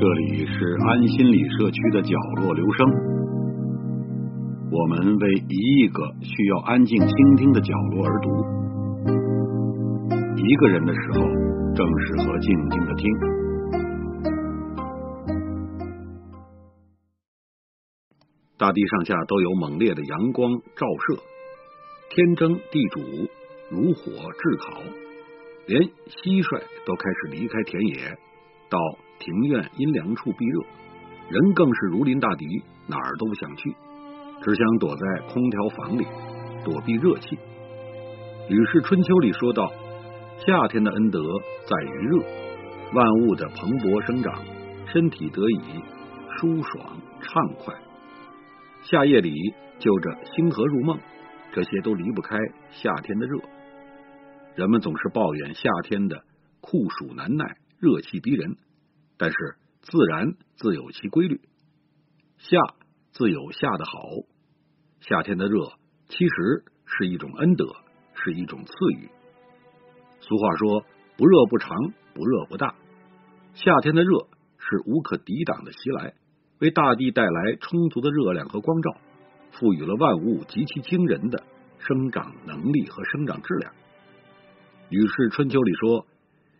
这里是安心理社区的角落留声，我们为一亿个需要安静倾听的角落而读。一个人的时候，正适合静静的听。大地上下都有猛烈的阳光照射，天蒸地主，如火炙烤，连蟋蟀都开始离开田野，到。庭院阴凉处避热，人更是如临大敌，哪儿都不想去，只想躲在空调房里躲避热气。《吕氏春秋》里说道，夏天的恩德在于热，万物的蓬勃生长，身体得以舒爽畅快。夏夜里就着星河入梦，这些都离不开夏天的热。人们总是抱怨夏天的酷暑难耐，热气逼人。但是自然自有其规律，夏自有夏的好。夏天的热其实是一种恩德，是一种赐予。俗话说：“不热不长，不热不大。”夏天的热是无可抵挡的袭来，为大地带来充足的热量和光照，赋予了万物极其惊人的生长能力和生长质量。《吕氏春秋》里说：“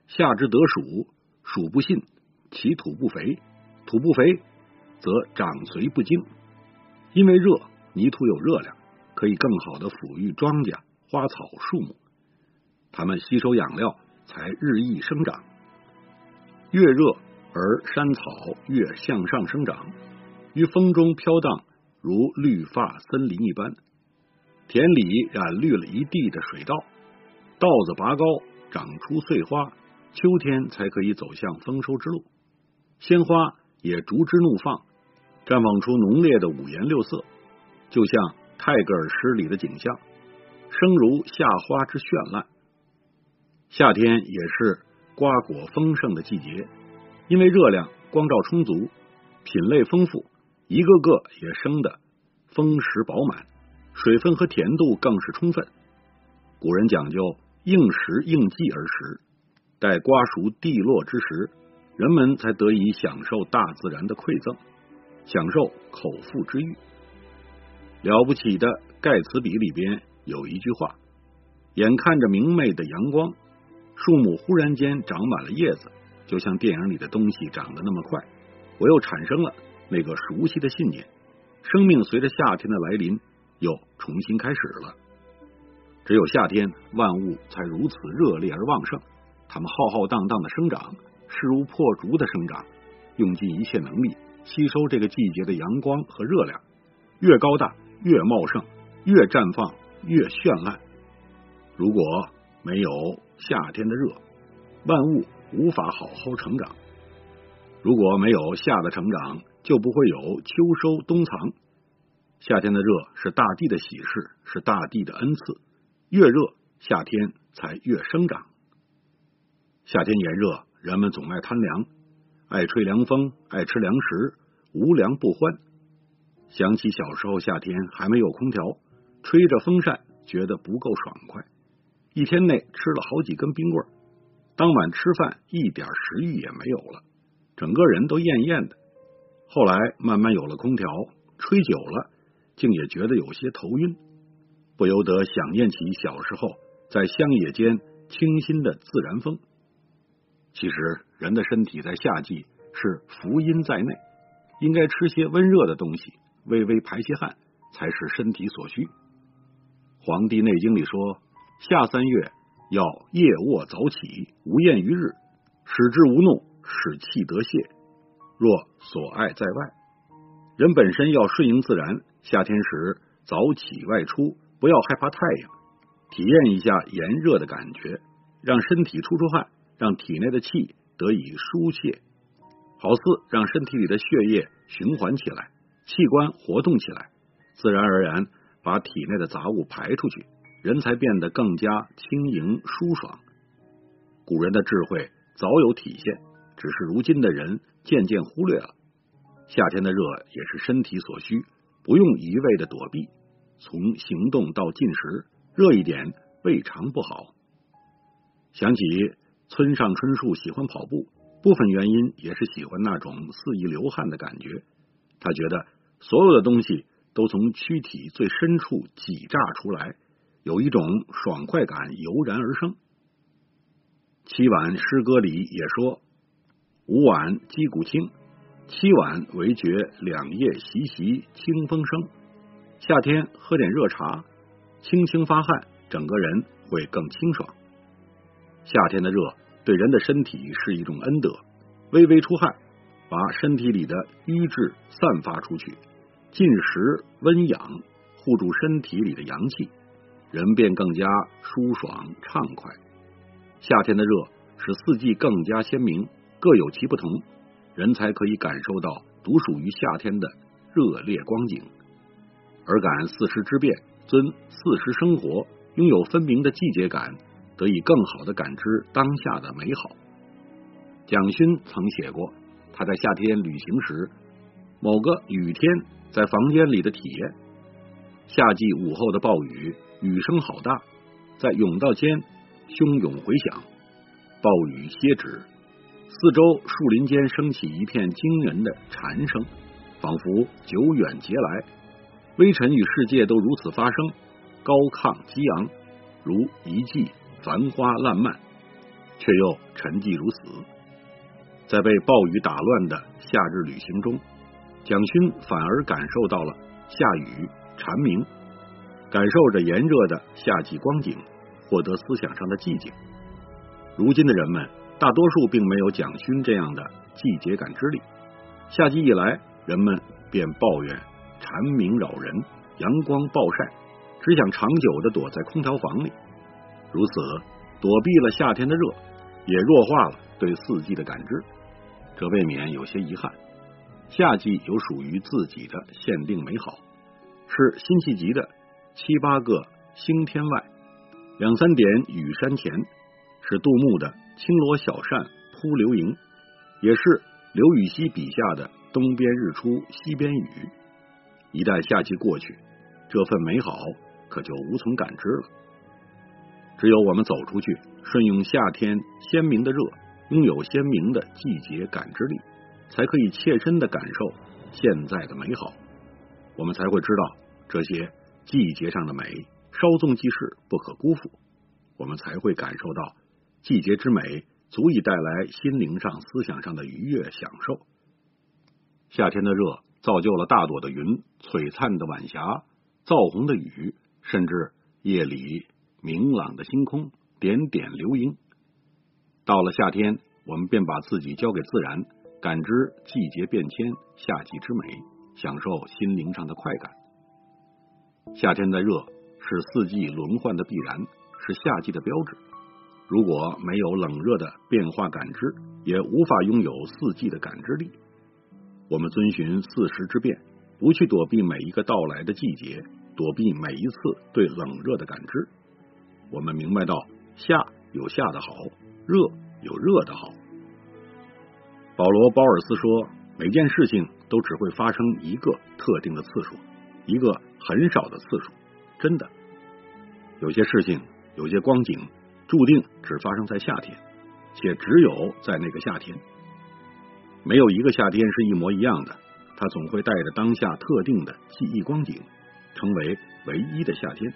夏之得暑，暑不信。”其土不肥，土不肥则长随不精。因为热，泥土有热量，可以更好的抚育庄稼、花草、树木，它们吸收养料，才日益生长。越热而山草越向上生长，于风中飘荡，如绿发森林一般。田里染绿了一地的水稻，稻子拔高，长出穗花，秋天才可以走向丰收之路。鲜花也逐枝怒放，绽放出浓烈的五颜六色，就像泰戈尔诗里的景象，生如夏花之绚烂。夏天也是瓜果丰盛的季节，因为热量、光照充足，品类丰富，一个个也生得丰实饱满，水分和甜度更是充分。古人讲究应时应季而食，待瓜熟蒂落之时。人们才得以享受大自然的馈赠，享受口腹之欲。了不起的盖茨比里边有一句话：眼看着明媚的阳光，树木忽然间长满了叶子，就像电影里的东西长得那么快。我又产生了那个熟悉的信念：生命随着夏天的来临，又重新开始了。只有夏天，万物才如此热烈而旺盛，它们浩浩荡荡的生长。势如破竹的生长，用尽一切能力吸收这个季节的阳光和热量，越高大越茂盛，越绽放越绚烂。如果没有夏天的热，万物无法好好成长；如果没有夏的成长，就不会有秋收冬藏。夏天的热是大地的喜事，是大地的恩赐。越热，夏天才越生长。夏天炎热。人们总爱贪凉，爱吹凉风，爱吃凉食，无凉不欢。想起小时候夏天还没有空调，吹着风扇觉得不够爽快，一天内吃了好几根冰棍，当晚吃饭一点食欲也没有了，整个人都厌厌的。后来慢慢有了空调，吹久了竟也觉得有些头晕，不由得想念起小时候在乡野间清新的自然风。其实，人的身体在夏季是福阴在内，应该吃些温热的东西，微微排些汗，才是身体所需。《黄帝内经》里说，夏三月要夜卧早起，无厌于日，使之无怒，使气得泄。若所爱在外，人本身要顺应自然。夏天时早起外出，不要害怕太阳，体验一下炎热的感觉，让身体出出汗。让体内的气得以疏泄，好似让身体里的血液循环起来，器官活动起来，自然而然把体内的杂物排出去，人才变得更加轻盈舒爽。古人的智慧早有体现，只是如今的人渐渐忽略了。夏天的热也是身体所需，不用一味的躲避，从行动到进食，热一点未尝不好。想起村上春树喜欢跑步，部分原因也是喜欢那种肆意流汗的感觉。他觉得所有的东西都从躯体最深处挤榨出来，有一种爽快感油然而生。七晚诗歌里也说：“五晚击鼓清，七晚为觉两夜习习清风生。”夏天喝点热茶，轻轻发汗，整个人会更清爽。夏天的热对人的身体是一种恩德，微微出汗，把身体里的瘀滞散发出去，进食温养，护住身体里的阳气，人便更加舒爽畅快。夏天的热使四季更加鲜明，各有其不同，人才可以感受到独属于夏天的热烈光景。而感四时之变，遵四时生活，拥有分明的季节感，得以更好的感知当下的美好。蒋勋曾写过他在夏天旅行时某个雨天在房间里的体验：夏季午后的暴雨，雨声好大，在甬道间汹涌回响。暴雨歇止，四周树林间升起一片惊人的蝉声，仿佛久远劫来。微尘与世界都如此发生，高亢激昂，如一季繁花烂漫，却又沉寂如死。在被暴雨打乱的夏日旅行中，蒋勋反而感受到了夏雨蝉鸣，感受着炎热的夏季光景，获得思想上的寂静。如今的人们，大多数并没有蒋勋这样的季节感知力。夏季一来，人们便抱怨。蝉鸣扰人，阳光暴晒，只想长久的躲在空调房里。如此躲避了夏天的热，也弱化了对四季的感知，这未免有些遗憾。夏季有属于自己的限定美好，是辛弃疾的七八个星天外，两三点雨山前，是杜牧的青罗小扇扑流萤，也是刘禹锡笔下的东边日出西边雨。一旦夏季过去，这份美好可就无从感知了。只有我们走出去，顺应夏天鲜明的热，拥有鲜明的季节感知力，才可以切身的感受现在的美好。我们才会知道这些季节上的美，稍纵即逝，不可辜负。我们才会感受到季节之美，足以带来心灵上、思想上的愉悦享受。夏天的热。造就了大朵的云、璀璨的晚霞、燥红的雨，甚至夜里明朗的星空、点点流萤。到了夏天，我们便把自己交给自然，感知季节变迁、夏季之美，享受心灵上的快感。夏天的热是四季轮换的必然，是夏季的标志。如果没有冷热的变化感知，也无法拥有四季的感知力。我们遵循四时之变，不去躲避每一个到来的季节，躲避每一次对冷热的感知。我们明白到，夏有夏的好，热有热的好。保罗·鲍尔斯说：“每件事情都只会发生一个特定的次数，一个很少的次数。”真的，有些事情，有些光景，注定只发生在夏天，且只有在那个夏天。没有一个夏天是一模一样的，它总会带着当下特定的记忆光景，成为唯一的夏天。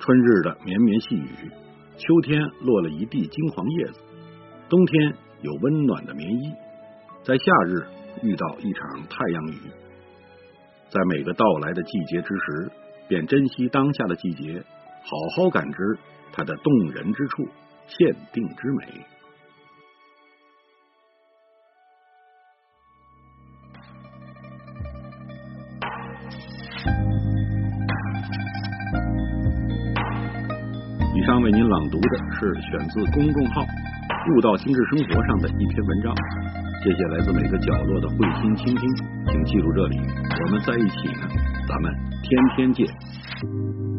春日的绵绵细雨，秋天落了一地金黄叶子，冬天有温暖的棉衣，在夏日遇到一场太阳雨，在每个到来的季节之时，便珍惜当下的季节，好好感知它的动人之处、限定之美。以上为您朗读的是选自公众号“悟道心智生活”上的一篇文章。谢谢来自每个角落的慧心倾听，请记住这里，我们在一起呢，咱们天天见。